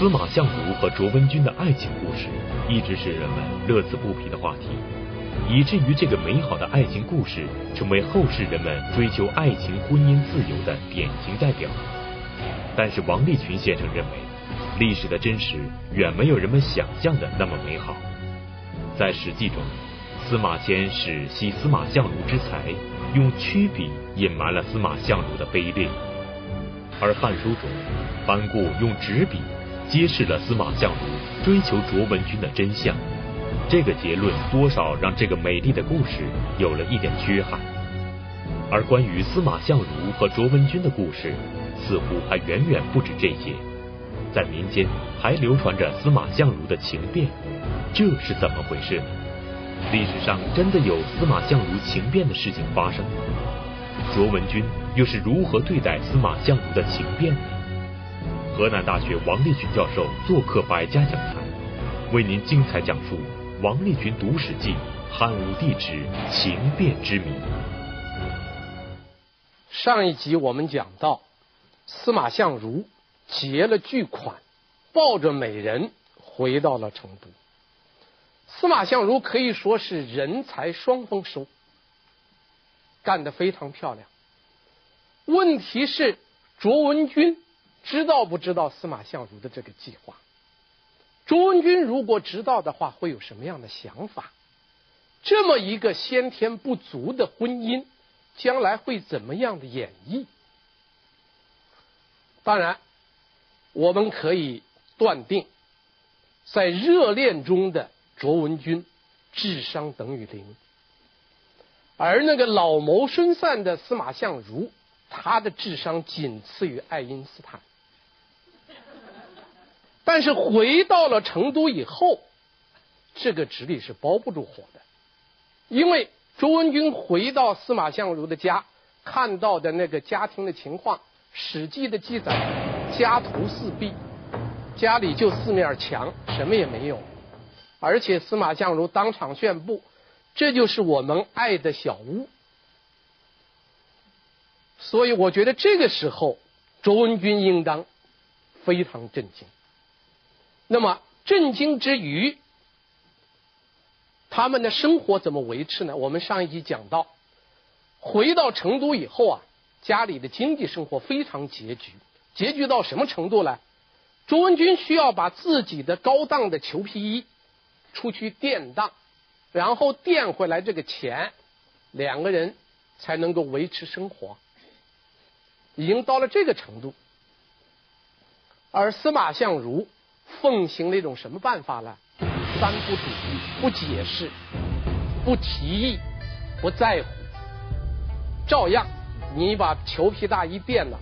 司马相如和卓文君的爱情故事一直是人们乐此不疲的话题，以至于这个美好的爱情故事成为后世人们追求爱情婚姻自由的典型代表。但是王立群先生认为，历史的真实远没有人们想象的那么美好。在《史记》中，司马迁使惜司马相如之才，用曲笔隐瞒了司马相如的卑劣；而《汉书》中，班固用纸笔揭示了司马相如追求卓文君的真相。这个结论多少让这个美丽的故事有了一点缺憾。而关于司马相如和卓文君的故事，似乎还远远不止这些。在民间还流传着司马相如的情变，这是怎么回事呢？历史上真的有司马相如情变的事情发生？卓文君又是如何对待司马相如的情变呢？河南大学王立群教授做客百家讲坛，为您精彩讲述王立群读史记汉武帝之秦变之谜。上一集我们讲到，司马相如结了巨款，抱着美人回到了成都。司马相如可以说是人才双丰收，干得非常漂亮。问题是卓文君知道不知道司马相如的这个计划？卓文君如果知道的话，会有什么样的想法？这么一个先天不足的婚姻，将来会怎么样的演绎？当然，我们可以断定，在热恋中的。卓文君智商等于零，而那个老谋深算的司马相如，他的智商仅次于爱因斯坦。但是回到了成都以后，这个直立是包不住火的，因为卓文君回到司马相如的家，看到的那个家庭的情况，《史记》的记载，家徒四壁，家里就四面墙，什么也没有。而且司马相如当场宣布，这就是我们爱的小屋。所以我觉得这个时候，卓文君应当非常震惊。那么震惊之余，他们的生活怎么维持呢？我们上一集讲到，回到成都以后啊，家里的经济生活非常拮据，拮据到什么程度呢？卓文君需要把自己的高档的裘皮衣。出去垫当，然后垫回来这个钱，两个人才能够维持生活，已经到了这个程度。而司马相如奉行了一种什么办法呢？三不主义，不解释，不提议，不在乎，照样你把裘皮大衣垫了，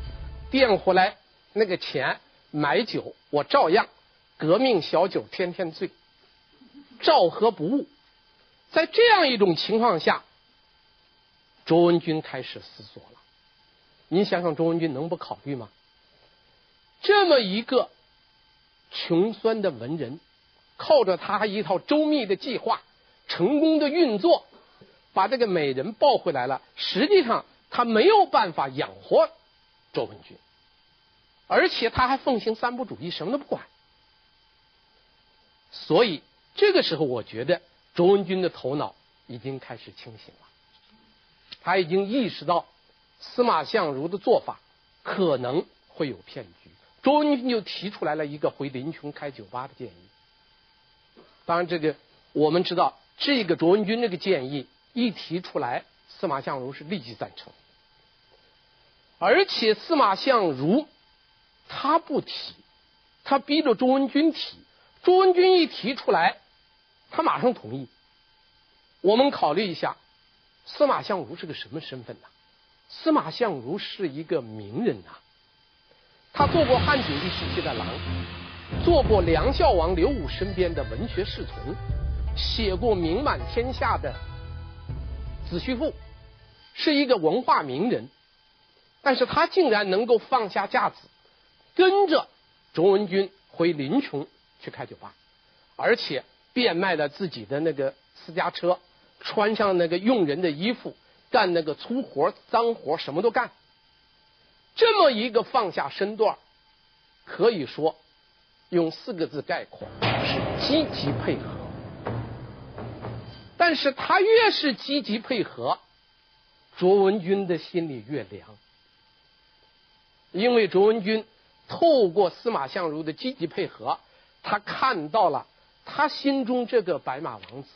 垫回来那个钱买酒，我照样革命小酒天天醉。照喝不误，在这样一种情况下，卓文君开始思索了。您想想，卓文君能不考虑吗？这么一个穷酸的文人，靠着他一套周密的计划，成功的运作，把这个美人抱回来了。实际上，他没有办法养活卓文君，而且他还奉行三不主义，什么都不管。所以。这个时候，我觉得卓文君的头脑已经开始清醒了，他已经意识到司马相如的做法可能会有骗局。卓文君就提出来了一个回临邛开酒吧的建议。当然，这个我们知道，这个卓文君这个建议一提出来，司马相如是立即赞成，而且司马相如他不提，他逼着卓文君提。卓文君一提出来。他马上同意。我们考虑一下，司马相如是个什么身份呢？司马相如是一个名人呐，他做过汉景帝时期的郎，做过梁孝王刘武身边的文学侍从，写过名满天下的《子虚赋》，是一个文化名人。但是他竟然能够放下架子，跟着卓文君回临邛去开酒吧，而且。变卖了自己的那个私家车，穿上那个佣人的衣服，干那个粗活、脏活，什么都干。这么一个放下身段，可以说用四个字概括，是积极配合。但是他越是积极配合，卓文君的心里越凉，因为卓文君透过司马相如的积极配合，他看到了他心中这个白马王子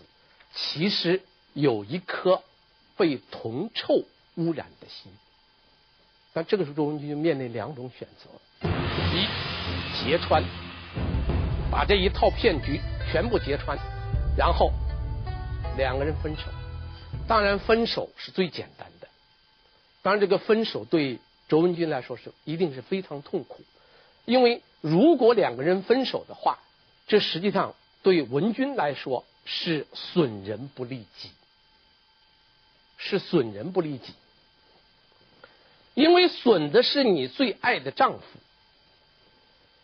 其实有一颗被铜臭污染的心。那这个时候，卓文君就面临两种选择：一，揭穿，把这一套骗局全部揭穿，然后两个人分手。当然，分手是最简单的。当然，这个分手对卓文君来说是一定是非常痛苦，因为如果两个人分手的话，这实际上对文君来说是损人不利己，是损人不利己。因为损的是你最爱的丈夫，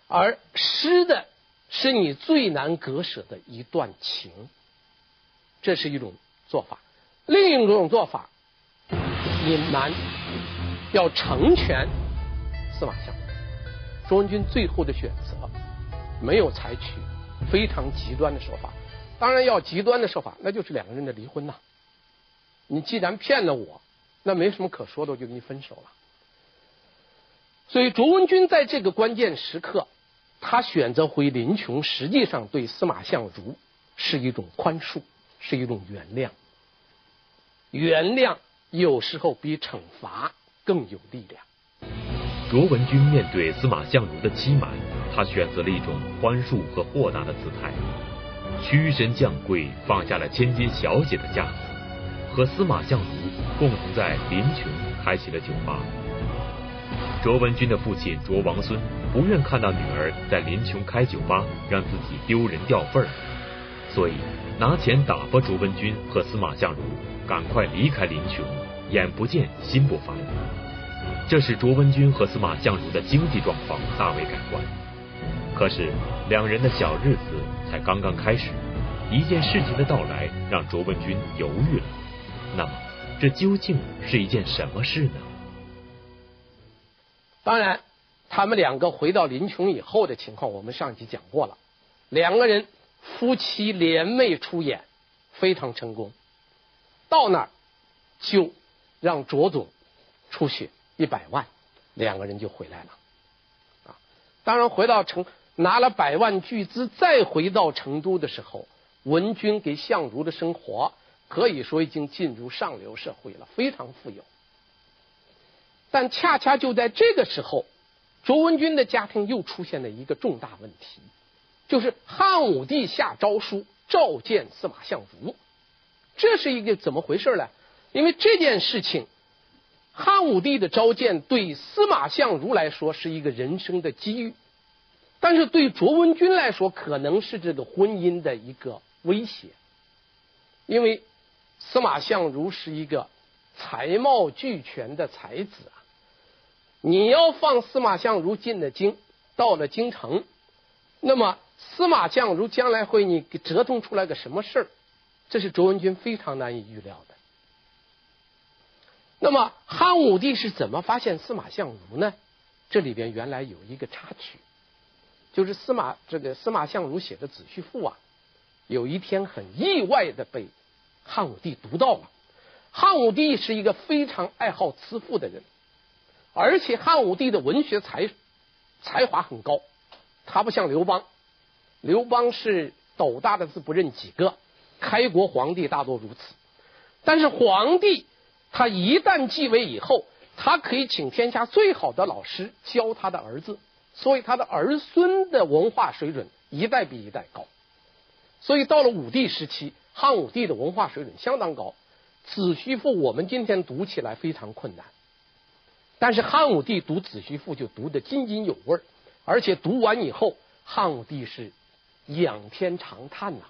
而失的是你最难割舍的一段情，这是一种做法。另一种做法，隐瞒要成全司马相如，卓文君最后的选择没有采取非常极端的手法。当然，要极端的手法，那就是两个人的离婚呐。你既然骗了我，那没什么可说的，我就跟你分手了。所以，卓文君在这个关键时刻，他选择回临邛，实际上对司马相如是一种宽恕，是一种原谅。原谅有时候比惩罚更有力量。卓文君面对司马相如的欺瞒，他选择了一种宽恕和豁达的姿态，屈身降贵，放下了千金小姐的架子，和司马相如共同在临邛开启了酒吧。卓文君的父亲卓王孙不愿看到女儿在临邛开酒吧，让自己丢人掉份儿，所以拿钱打发卓文君和司马相如赶快离开临邛，眼不见心不烦。这使卓文君和司马相如的经济状况大为改观。可是两人的小日子才刚刚开始，一件事情的到来让卓文君犹豫了。那么，这究竟是一件什么事呢？当然，他们两个回到临邛以后的情况，我们上集讲过了。两个人夫妻联袂出演，非常成功。到那儿就让卓总出血一百万，两个人就回来了。啊，当然回到成拿了百万巨资，再回到成都的时候，文君给相如的生活可以说已经进入上流社会了，非常富有。但恰恰就在这个时候，卓文君的家庭又出现了一个重大问题，就是汉武帝下诏书召见司马相如，这是一个怎么回事呢？因为这件事情，汉武帝的召见对司马相如来说是一个人生的机遇，但是对卓文君来说可能是这个婚姻的一个威胁，因为司马相如是一个才貌俱全的才子啊。你要放司马相如进了京，到了京城，那么司马相如将来会你折腾出来个什么事儿？这是卓文君非常难以预料的。那么汉武帝是怎么发现司马相如呢？这里边原来有一个插曲，就是司马这个司马相如写的《子虚赋》啊，有一天很意外的被汉武帝读到了。汉武帝是一个非常爱好辞赋的人。而且汉武帝的文学才才华很高，他不像刘邦，刘邦是斗大的字不认几个，开国皇帝大多如此。但是皇帝他一旦继位以后，他可以请天下最好的老师教他的儿子，所以他的儿孙的文化水准一代比一代高。所以到了武帝时期，汉武帝的文化水准相当高，《子虚赋》我们今天读起来非常困难。但是汉武帝读《子虚赋》就读得津津有味，而且读完以后，汉武帝是仰天长叹呐、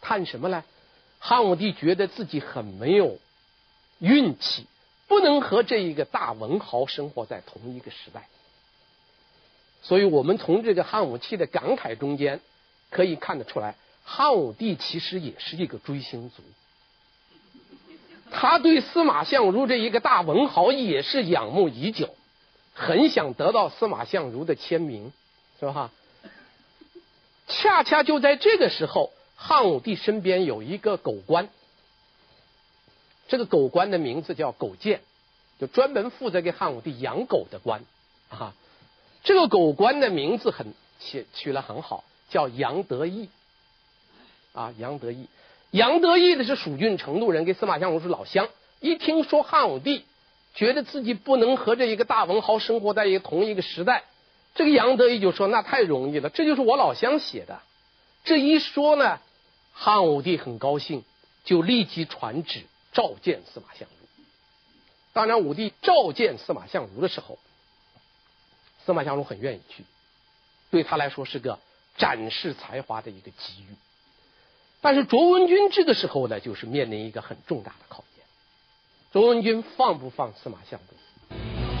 叹什么呢？汉武帝觉得自己很没有运气，不能和这一个大文豪生活在同一个时代。所以我们从这个汉武帝的感慨中间可以看得出来，汉武帝其实也是一个追星族。他对司马相如这一个大文豪也是仰慕已久，很想得到司马相如的签名，是吧？恰恰就在这个时候，汉武帝身边有一个狗官，这个狗官的名字叫狗建，就专门负责给汉武帝养狗的官啊。这个狗官的名字很取取了很好，叫杨得意啊，杨得意。杨得意的是蜀郡成都人，跟司马相如是老乡。一听说汉武帝觉得自己不能和这一个大文豪生活在一个同一个时代。这个杨得意就说：“那太容易了，这就是我老乡写的。”这一说呢，汉武帝很高兴，就立即传旨召见司马相如。当然，武帝召见司马相如的时候，司马相如很愿意去，对他来说是个展示才华的一个机遇。但是卓文君这个时候呢，就是面临一个很重大的考验：卓文君放不放司马相如？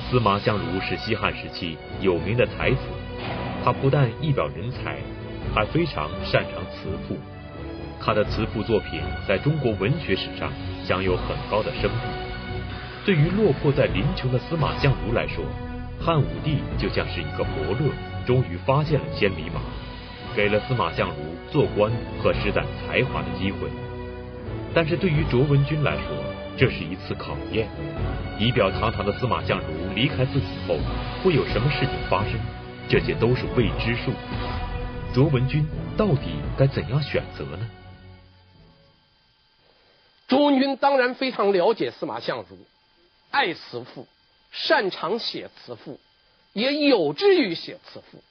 司马相如是西汉时期有名的才子，他不但一表人才，还非常擅长词赋。他的词赋作品在中国文学史上享有很高的声誉。对于落魄在临邛的司马相如来说，汉武帝就像是一个伯乐，终于发现了千里马，给了司马相如做官和施展才华的机会。但是对于卓文君来说，这是一次考验。仪表堂堂的司马相如离开自己后，会有什么事情发生？这些都是未知数。卓文君到底该怎样选择呢？卓文君当然非常了解司马相如，爱词赋，擅长写词赋，也有志于写词赋。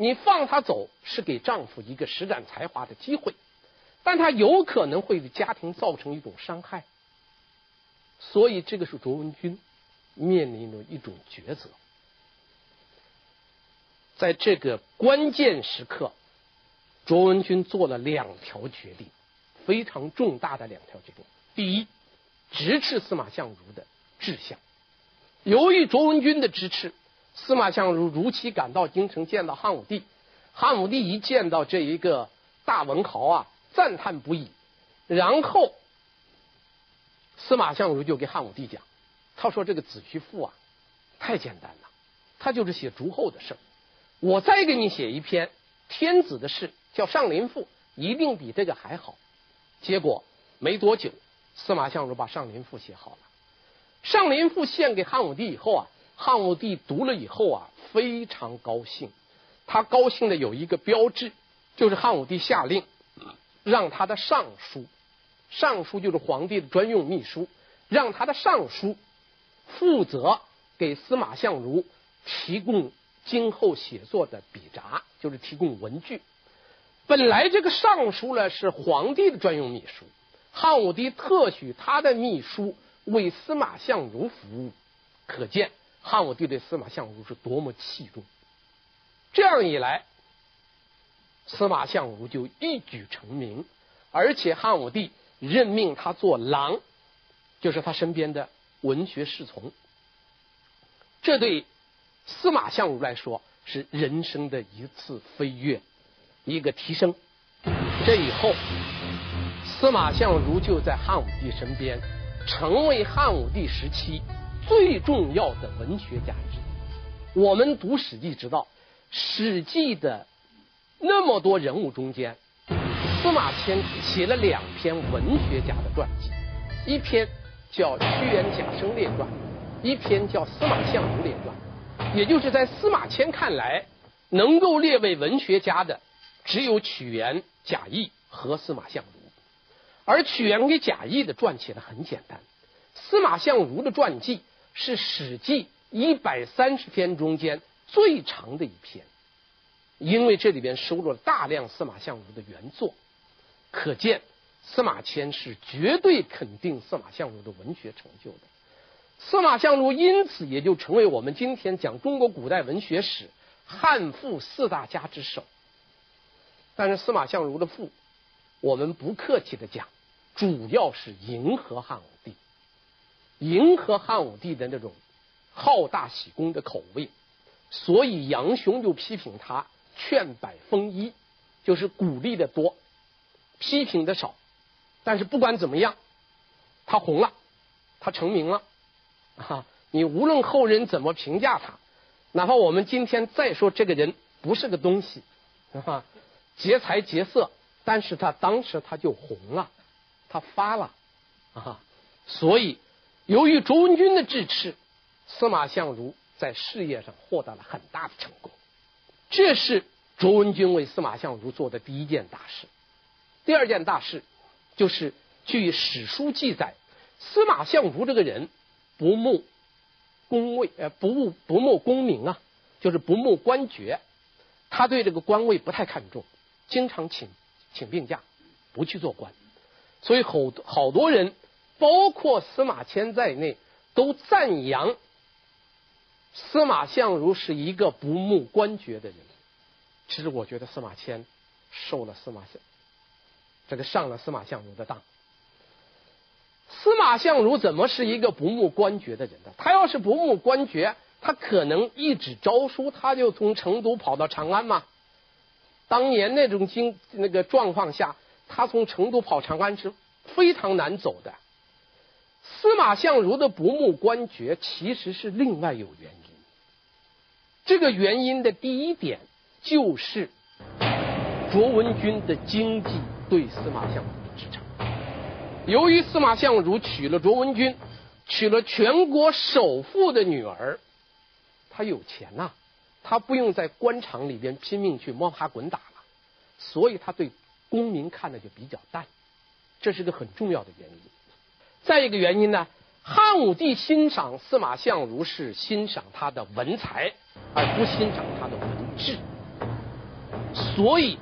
你放他走，是给丈夫一个施展才华的机会，但他有可能会给家庭造成一种伤害。所以，这个是卓文君面临的一种抉择。在这个关键时刻，卓文君做了两条决定，非常重大的两条决定。第一，支持司马相如的志向。由于卓文君的支持，司马相如如期赶到京城见到汉武帝。汉武帝一见到这一个大文豪啊，赞叹不已。然后。司马相如就给汉武帝讲，他说：“这个子虚赋啊，太简单了，他就是写诸侯的事儿。我再给你写一篇天子的事，叫《上林赋》，一定比这个还好。”结果没多久，司马相如把《上林赋》写好了，《上林赋》献给汉武帝以后啊，汉武帝读了以后啊，非常高兴。他高兴的有一个标志，就是汉武帝下令让他的尚书。尚书就是皇帝的专用秘书，让他的尚书负责给司马相如提供今后写作的笔札，就是提供文具。本来这个尚书呢是皇帝的专用秘书，汉武帝特许他的秘书为司马相如服务，可见汉武帝对司马相如是多么器重。这样一来，司马相如就一举成名，而且汉武帝。任命他做郎，就是他身边的文学侍从。这对司马相如来说是人生的一次飞跃，一个提升。这以后，司马相如就在汉武帝身边，成为汉武帝时期最重要的文学价值。我们读《史记》知道，《史记》的那么多人物中间。司马迁写了两篇文学家的传记，一篇叫《屈原贾生列传》，一篇叫《司马相如列传》。也就是在司马迁看来，能够列为文学家的，只有屈原、贾谊和司马相如。而屈原给贾谊的传写的很简单，司马相如的传记是《史记》一百三十篇中间最长的一篇，因为这里边收录了大量司马相如的原作。可见，司马迁是绝对肯定司马相如的文学成就的。司马相如因此也就成为我们今天讲中国古代文学史汉赋四大家之首。但是司马相如的赋，我们不客气的讲，主要是迎合汉武帝，迎合汉武帝的那种好大喜功的口味。所以杨雄就批评他劝百封一，就是鼓励的多。批评的少，但是不管怎么样，他红了，他成名了啊！你无论后人怎么评价他，哪怕我们今天再说这个人不是个东西，啊，劫财劫色，但是他当时他就红了，他发了啊，所以由于卓文君的支持，司马相如在事业上获得了很大的成功。这是卓文君为司马相如做的第一件大事。第二件大事就是据史书记载，司马相如这个人不慕功位，呃，不慕不慕功名啊，就是不慕官爵，他对这个官位不太看重。经常请请病假，不去做官，所以好好多人，包括司马迁在内，都赞扬司马相如是一个不慕官爵的人。其实我觉得司马迁受了司马相，这个上了司马相如的当。司马相如怎么是一个不慕官爵的人呢？他要是不慕官爵，他可能一纸诏书，他就从成都跑到长安吗？当年那种经那个状况下，他从成都跑长安是非常难走的。司马相如的不慕官爵其实是另外有原因。这个原因的第一点就是卓文君的经济对司马相如的支撑。由于司马相如娶了卓文君，娶了全国首富的女儿，他有钱呐、啊。他不用在官场里边拼命去摸爬滚打了，所以他对功名看的就比较淡，这是个很重要的原因。再一个原因呢，汉武帝欣赏司马相如是欣赏他的文才，而不欣赏他的文治，所以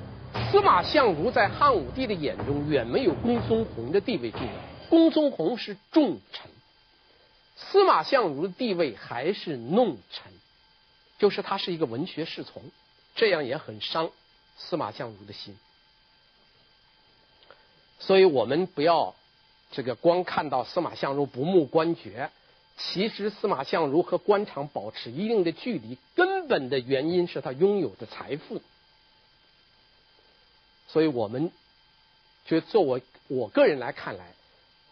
司马相如在汉武帝的眼中远没有公孙弘的地位重要。公孙弘是重臣，司马相如的地位还是弄臣。就是他是一个文学侍从，这样也很伤司马相如的心。所以我们不要这个光看到司马相如不慕官爵，其实司马相如和官场保持一定的距离，根本的原因是他拥有的财富。所以我们就作为我个人来看来，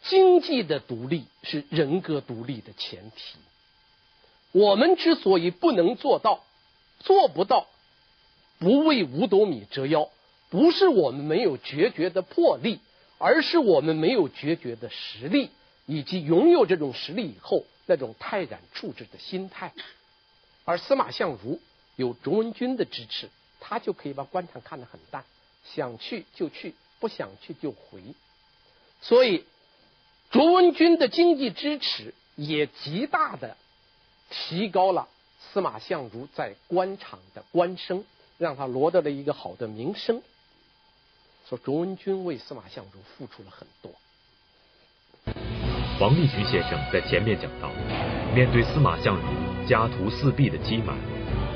经济的独立是人格独立的前提。我们之所以不能做到，做不到，不为五斗米折腰，不是我们没有决绝的魄力，而是我们没有决绝的实力，以及拥有这种实力以后那种泰然处之的心态。而司马相如有卓文君的支持，他就可以把官场看得很淡，想去就去，不想去就回。所以，卓文君的经济支持也极大的。提高了司马相如在官场的官声，让他落得了一个好的名声。说卓文君为司马相如付出了很多。王立群先生在前面讲到，面对司马相如家徒四壁的欺瞒，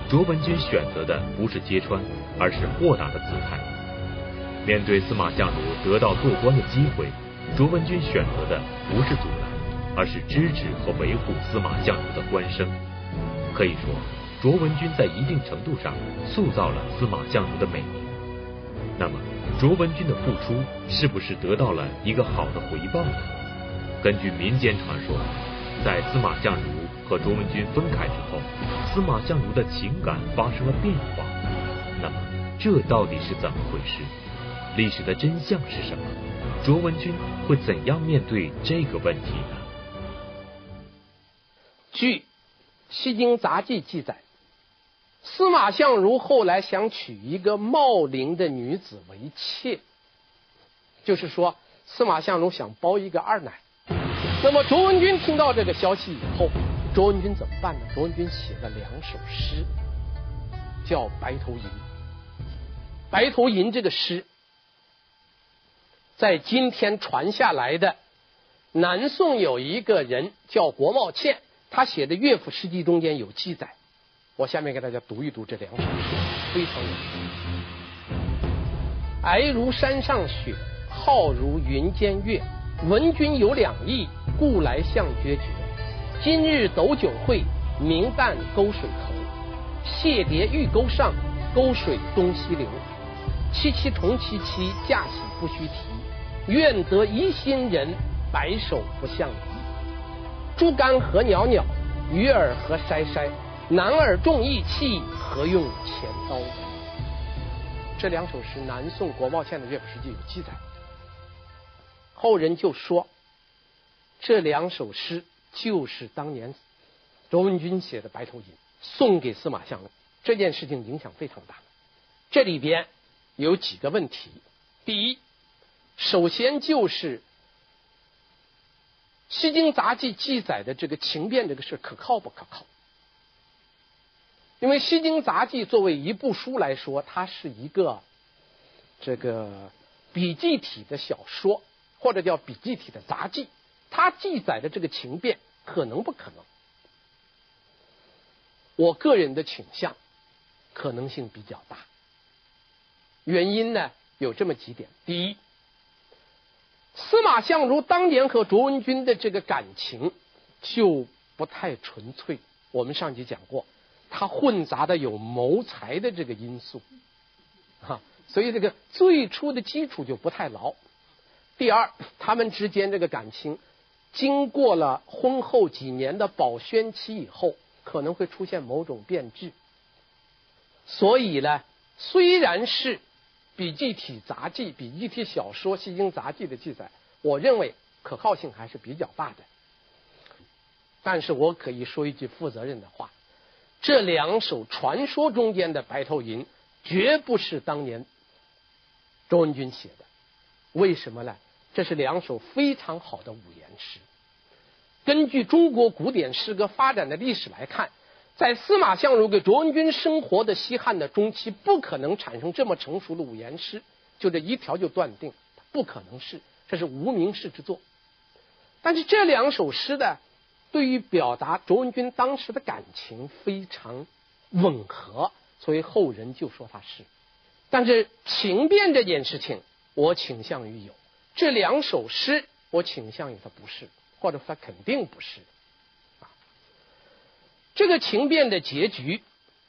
卓文君选择的不是揭穿，而是豁达的姿态。面对司马相如得到做官的机会，卓文君选择的不是阻拦。而是支持和维护司马相如的官声，可以说，卓文君在一定程度上塑造了司马相如的美名。那么，卓文君的付出是不是得到了一个好的回报呢？根据民间传说，在司马相如和卓文君分开之后，司马相如的情感发生了变化。那么，这到底是怎么回事？历史的真相是什么？卓文君会怎样面对这个问题呢？据《西京杂记》记载，司马相如后来想娶一个茂陵的女子为妾，就是说司马相如想包一个二奶。那么卓文君听到这个消息以后，卓文君怎么办呢？卓文君写了两首诗，叫《白头吟》。《白头吟》这个诗，在今天传下来的南宋有一个人叫郭茂倩。他写的乐府诗集中间有记载，我下面给大家读一读这两首诗，非常有名。皑如山上雪，皓如云间月。闻君有两意，故来相决绝。今日斗酒会，明旦沟水头。躞蝶玉钩上，沟水东西流。凄凄同凄凄，嫁喜不须提。愿得一心人，白首不相离。猪肝何袅袅，鱼儿何筛筛。男儿重义气，何用钱刀？这两首诗，南宋国贸宪的乐府诗集有记载。后人就说，这两首诗就是当年卓文君写的《白头吟》，送给司马相如。这件事情影响非常大。这里边有几个问题：第一，首先就是《西京杂记》记载的这个情变这个事可靠不可靠？因为《西京杂记》作为一部书来说，它是一个这个笔记体的小说。或者叫笔记体的杂记，它记载的这个情变可能不可能？我个人的倾向，可能性比较大。原因呢有这么几点：第一，司马相如当年和卓文君的这个感情就不太纯粹。我们上集讲过，他混杂的有谋财的这个因素，啊，所以这个最初的基础就不太牢。第二，他们之间这个感情，经过了婚后几年的保鲜期以后，可能会出现某种变质。所以呢，虽然是笔记体杂记、笔记体小说《西京杂记》的记载，我认为可靠性还是比较大的。但是我可以说一句负责任的话：这两首传说中间的《白头吟》，绝不是当年卓文君写的。为什么呢？这是两首非常好的五言诗。根据中国古典诗歌发展的历史来看，在司马相如给卓文君生活的西汉的中期，不可能产生这么成熟的五言诗。就这一条就断定，不可能是，这是无名氏之作。但是这两首诗的，对于表达卓文君当时的感情非常吻合，所以后人就说他是。但是情变这件事情，我倾向于有。这两首诗，我倾向于它不是，或者它肯定不是。啊，这个情变的结局，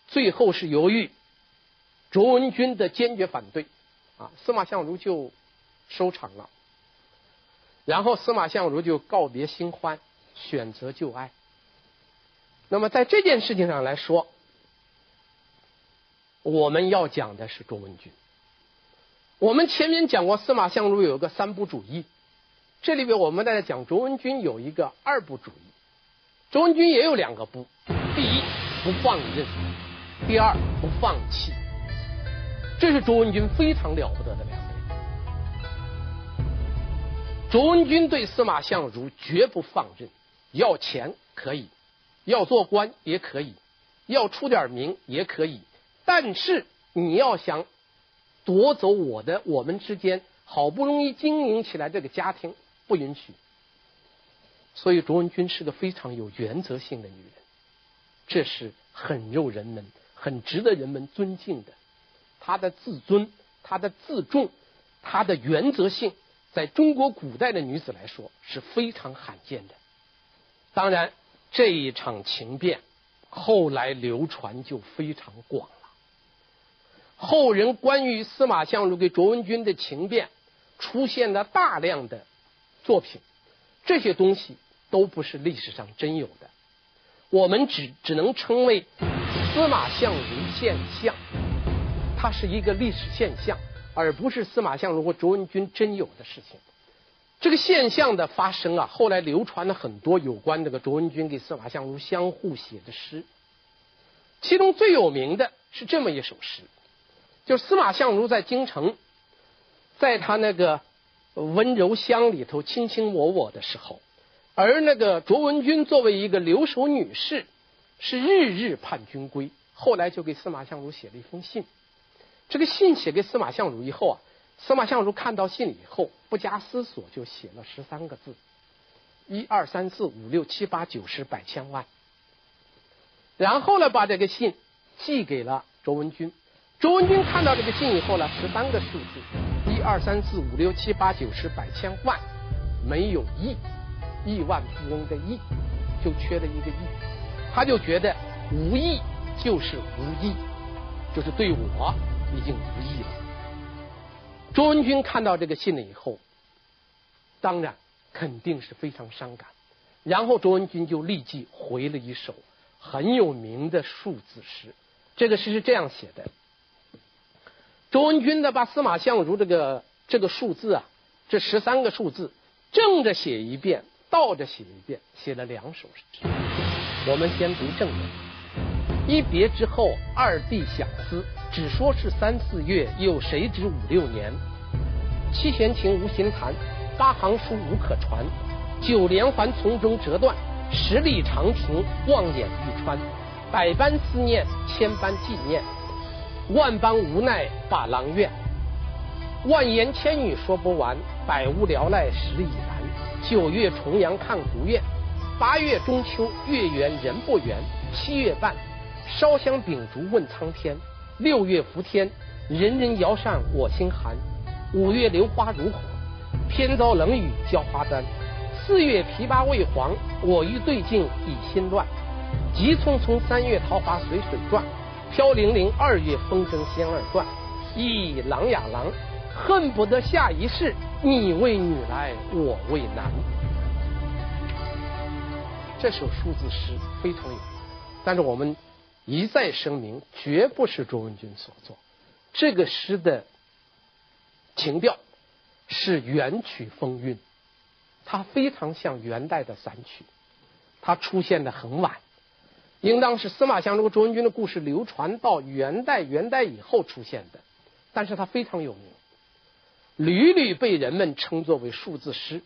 最后是由于卓文君的坚决反对，啊，司马相如就收场了。然后司马相如就告别新欢，选择旧爱。那么在这件事情上来说，我们要讲的是卓文君。我们前面讲过，司马相如有一个三不主义，这里边我们在讲卓文君有一个二不主义。卓文君也有两个不：第一，不放任；第二，不放弃。这是卓文君非常了不得的两点。卓文君对司马相如绝不放任，要钱可以，要做官也可以，要出点名也可以，但是你要想。夺走我的，我们之间好不容易经营起来这个家庭不允许，所以卓文君是个非常有原则性的女人，这是很诱人们、很值得人们尊敬的。她的自尊、她的自重、她的原则性，在中国古代的女子来说是非常罕见的。当然，这一场情变后来流传就非常广了。后人关于司马相如给卓文君的情变，出现了大量的作品，这些东西都不是历史上真有的，我们只只能称为司马相如现象，它是一个历史现象，而不是司马相如和卓文君真有的事情。这个现象的发生啊，后来流传了很多有关这个卓文君给司马相如相互写的诗，其中最有名的是这么一首诗。就司马相如在京城，在他那个温柔乡里头卿卿我我的时候，而那个卓文君作为一个留守女士，是日日盼君归。后来就给司马相如写了一封信。这个信写给司马相如以后啊，司马相如看到信以后，不加思索就写了十三个字：一二三四五六七八九十百千万。然后呢，把这个信寄给了卓文君。卓文君看到这个信以后呢，十三个数字，一二三四五六七八九十百千万，没有亿，亿万富翁的亿，就缺了一个亿，他就觉得无亿就是无益，就是对我已经无益了。卓文君看到这个信了以后，当然肯定是非常伤感，然后卓文君就立即回了一首很有名的数字诗，这个诗是这样写的。卓文君呢，把司马相如这个这个数字啊，这十三个数字正着写一遍，倒着写一遍，写了两首诗。我们先读正文：一别之后，二弟相思，只说是三四月，又谁知五六年。七弦琴无心弹，八行书无可传。九连环从中折断，十里长亭望眼欲穿。百般思念，千般纪念，万般无奈把郎怨。万言千语说不完，百无聊赖时已然。九月重阳看孤雁，八月中秋月圆人不圆。七月半，烧香秉烛问苍天。六月伏天，人人遥上我心寒。五月榴花如火，偏遭冷雨浇花丹。四月枇杷未黄，我欲对镜已心乱。急匆匆三月桃花随水转，飘零零二月风筝仙儿断。咦，郎呀郎，恨不得下一世，你为女来，我为男。这首数字诗非常有名，但是我们一再声明，绝不是卓文君所作。这个诗的情调是元曲风韵。它非常像元代的散曲，它出现的很晚，应当是司马相如、卓文君的故事流传到元代、元代以后出现的，但是它非常有名，屡屡被人们称作为数字诗。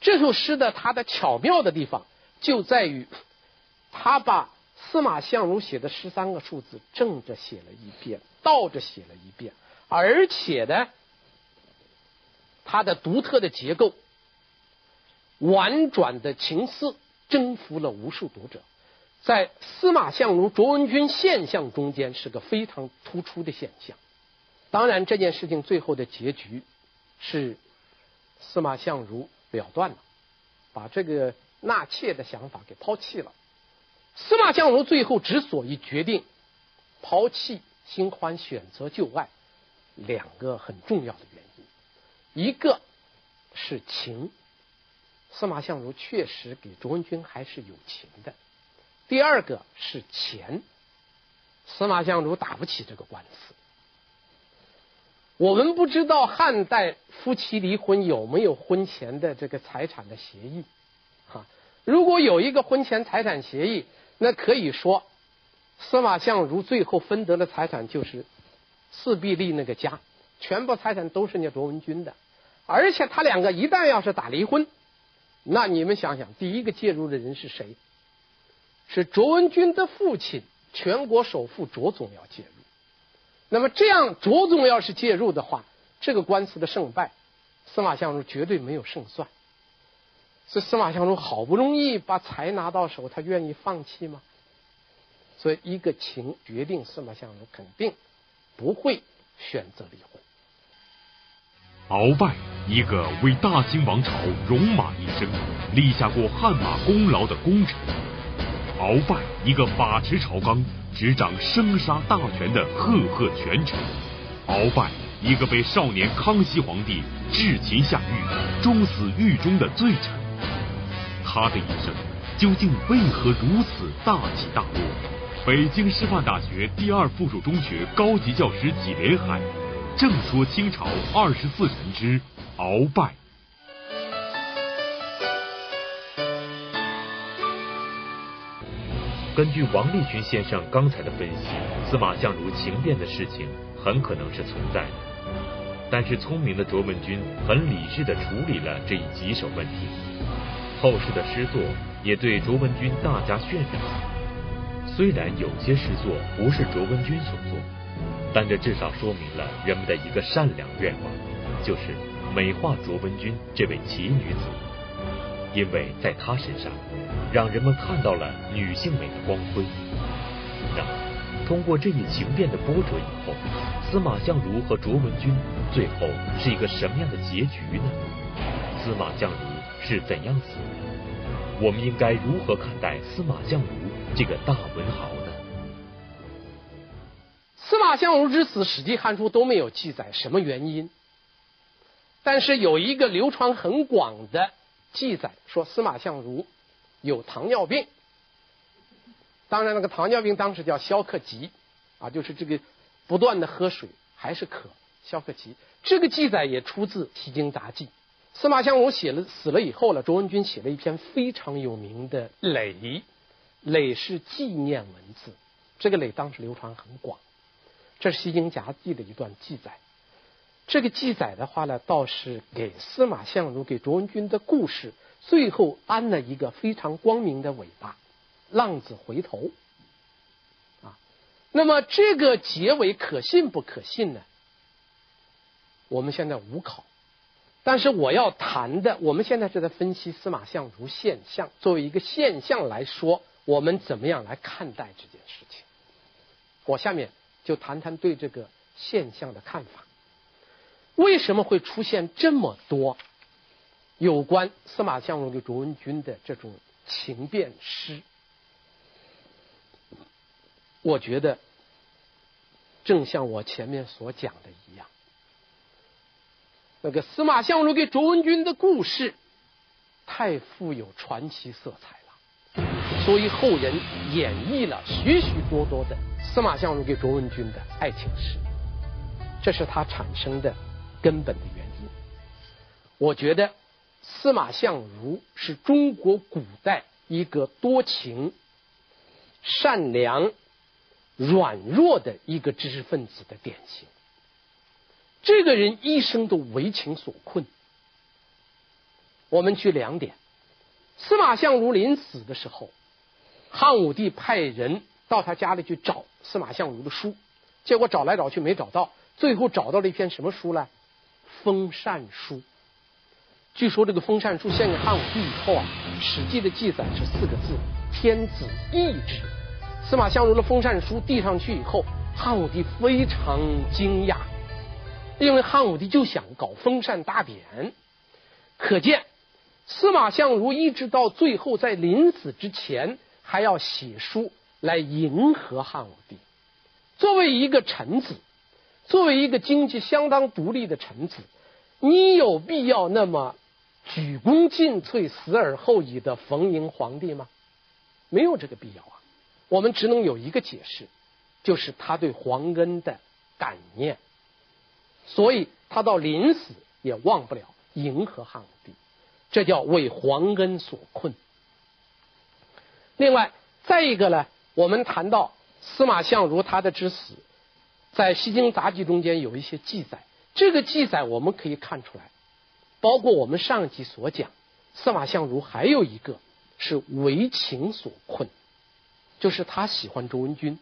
这首诗的它的巧妙的地方就在于，他把司马相如写的十三个数字正着写了一遍，倒着写了一遍，而且呢。他的独特的结构、婉转的情思，征服了无数读者，在司马相如、卓文君现象中间是个非常突出的现象。当然，这件事情最后的结局是司马相如了断了，把这个纳妾的想法给抛弃了。司马相如最后之所以决定抛弃新欢，选择旧爱，两个很重要的原因。一个是情，司马相如确实给卓文君还是有情的。第二个是钱，司马相如打不起这个官司。我们不知道汉代夫妻离婚有没有婚前的这个财产的协议，哈，如果有一个婚前财产协议，那可以说司马相如最后分得的财产就是四壁立那个家，全部财产都是人家卓文君的。而且他两个一旦要是打离婚，那你们想想，第一个介入的人是谁？是卓文君的父亲，全国首富卓总要介入。那么这样，卓总要是介入的话，这个官司的胜败，司马相如绝对没有胜算。是司马相如好不容易把财拿到手，他愿意放弃吗？所以一个情决定司马相如肯定不会选择离婚。鳌拜，一个为大清王朝戎马一生、立下过汗马功劳的功臣；鳌拜，一个把持朝纲、执掌生杀大权的赫赫权臣；鳌拜，一个被少年康熙皇帝制秦下狱、终死狱中的罪臣。他的一生究竟为何如此大起大落？北京师范大学第二附属中学高级教师纪连海。正说清朝二十四臣之鳌拜。根据王立群先生刚才的分析，司马相如情变的事情很可能是存在的。但是聪明的卓文君很理智地处理了这一棘手问题。后世的诗作也对卓文君大加渲染。虽然有些诗作不是卓文君所作。但这至少说明了人们的一个善良愿望，就是美化卓文君这位奇女子，因为在她身上，让人们看到了女性美的光辉。那么，通过这一情变的波折以后，司马相如和卓文君最后是一个什么样的结局呢？司马相如是怎样死的？我们应该如何看待司马相如这个大文豪呢？司马相如之死，《史记》《汉书》都没有记载什么原因，但是有一个流传很广的记载，说司马相如有糖尿病。当然，那个糖尿病当时叫消克疾，啊，就是这个不断的喝水还是渴，消渴疾。这个记载也出自《西京杂记》。司马相如写了死了以后了，卓文君写了一篇非常有名的《诿》，诿是纪念文字，这个诿当时流传很广。这是《西京杂记》的一段记载。这个记载的话呢，倒是给司马相如给卓文君的故事最后安了一个非常光明的尾巴，浪子回头。啊，那么这个结尾可信不可信呢？我们现在无考。但是我要谈的，我们现在是在分析司马相如现象，作为一个现象来说，我们怎么样来看待这件事情？我下面就谈谈对这个现象的看法。为什么会出现这么多有关司马相如与卓文君的这种情变诗？我觉得，正像我前面所讲的一样。那个司马相如给卓文君的故事太富有传奇色彩了，所以后人演绎了许许多多的司马相如给卓文君的爱情史，这是他产生的根本的原因。我觉得司马相如是中国古代一个多情、善良、软弱的一个知识分子的典型。这个人一生都为情所困。我们举两点：司马相如临死的时候，汉武帝派人到他家里去找司马相如的书，结果找来找去没找到，最后找到了一篇什么书呢？封禅书。据说这个封禅书献给汉武帝以后啊，《史记》的记载是四个字：“天子意志。”司马相如的封禅书递上去以后，汉武帝非常惊讶。因为汉武帝就想搞封禅大典，可见司马相如一直到最后在临死之前还要写书来迎合汉武帝。作为一个臣子，作为一个经济相当独立的臣子，你有必要那么鞠躬尽瘁、死而后已的逢迎皇帝吗？没有这个必要啊。我们只能有一个解释，就是他对皇恩的感念。所以他到临死也忘不了迎合汉武帝，这叫为皇恩所困。另外，再一个呢，我们谈到司马相如他的之死，在《西京杂记》中间有一些记载，这个记载我们可以看出来，包括我们上集所讲，司马相如还有一个是为情所困，就是他喜欢卓文君，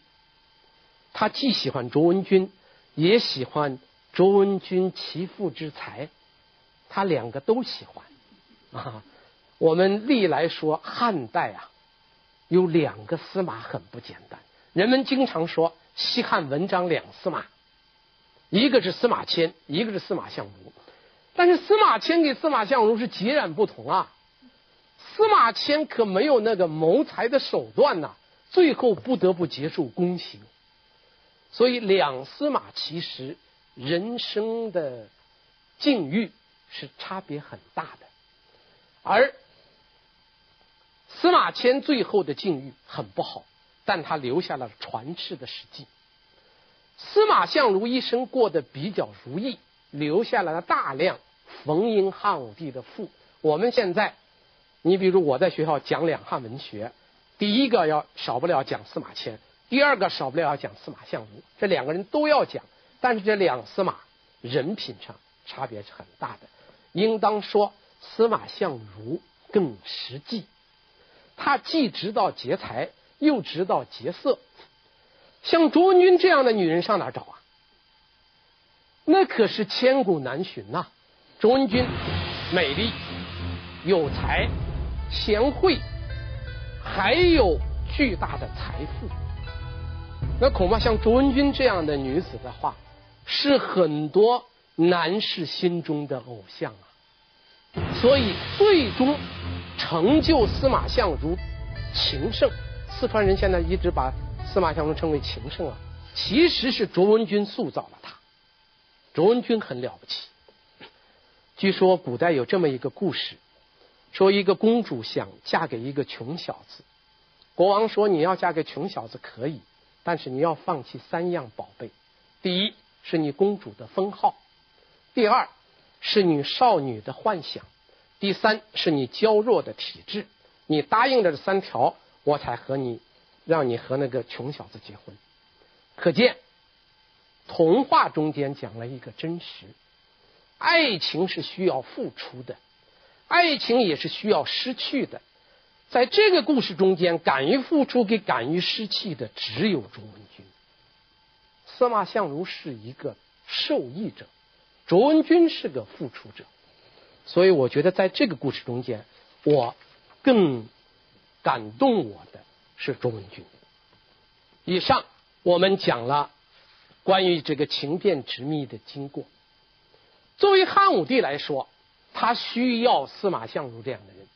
他既喜欢卓文君，也喜欢。卓文君其父之才，他两个都喜欢啊。我们历来说汉代啊，有两个司马很不简单。人们经常说西汉文章两司马，一个是司马迁，一个是司马相如。但是司马迁跟司马相如是截然不同啊。司马迁可没有那个谋财的手段呐，最后不得不接受宫刑。所以两司马其实。人生的境遇是差别很大的，而司马迁最后的境遇很不好，但他留下了传世的史记。司马相如一生过得比较如意，留下了大量逢迎汉武帝的赋。我们现在，你比如我在学校讲两汉文学，第一个要少不了讲司马迁，第二个少不了要讲司马相如，这两个人都要讲。但是这两司马人品上差别是很大的，应当说司马相如更实际，他既知道劫财，又知道劫色。像卓文君这样的女人上哪找啊？那可是千古难寻呐！卓文君美丽、有才、贤惠，还有巨大的财富。那恐怕像卓文君这样的女子的话，是很多男士心中的偶像啊，所以最终成就司马相如情圣，四川人现在一直把司马相如称为情圣啊，其实是卓文君塑造了他。卓文君很了不起，据说古代有这么一个故事，说一个公主想嫁给一个穷小子，国王说，你要嫁给穷小子可以，但是你要放弃三样宝贝。第一是你公主的封号，第二是你少女的幻想，第三是你娇弱的体质。你答应了这三条，我才和你，让你和那个穷小子结婚。可见，童话中间讲了一个真实，爱情是需要付出的，爱情也是需要失去的。在这个故事中间，敢于付出给敢于失去的只有卓文君。司马相如是一个受益者，卓文君是个付出者，所以我觉得在这个故事中间，我更感动我的是卓文君。以上我们讲了关于这个情变执迷的经过。作为汉武帝来说，他需要司马相如这样的人，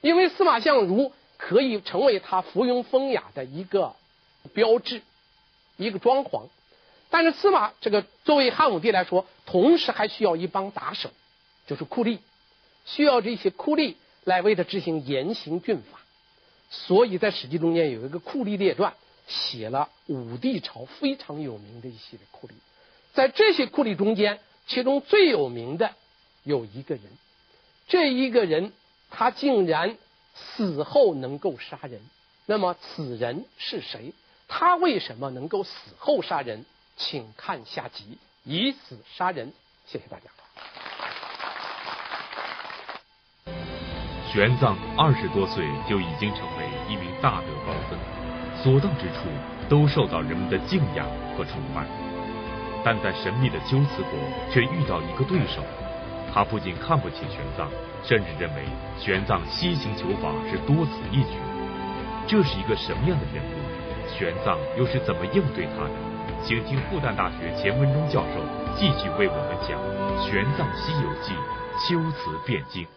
因为司马相如可以成为他附庸风雅的一个标志，一个装潢。但是司马这个作为汉武帝来说，同时还需要一帮打手，就是酷吏，需要这些酷吏来为他执行严刑峻法。所以在《史记》中间有一个酷吏列传，写了武帝朝非常有名的一系列酷吏。在这些酷吏中间，其中最有名的有一个人，这一个人他竟然死后能够杀人。那么此人是谁？他为什么能够死后杀人？请看下集，以死杀人。谢谢大家。玄奘二十多岁就已经成为一名大德高僧，所到之处都受到人们的敬仰和崇拜。但在神秘的鸠兹国却遇到一个对手，他不仅看不起玄奘，甚至认为玄奘西行求法是多此一举。这是一个什么样的人物？玄奘又是怎么应对他的？请听复旦大学钱文忠教授继续为我们讲《玄奘西游记》秋词变经。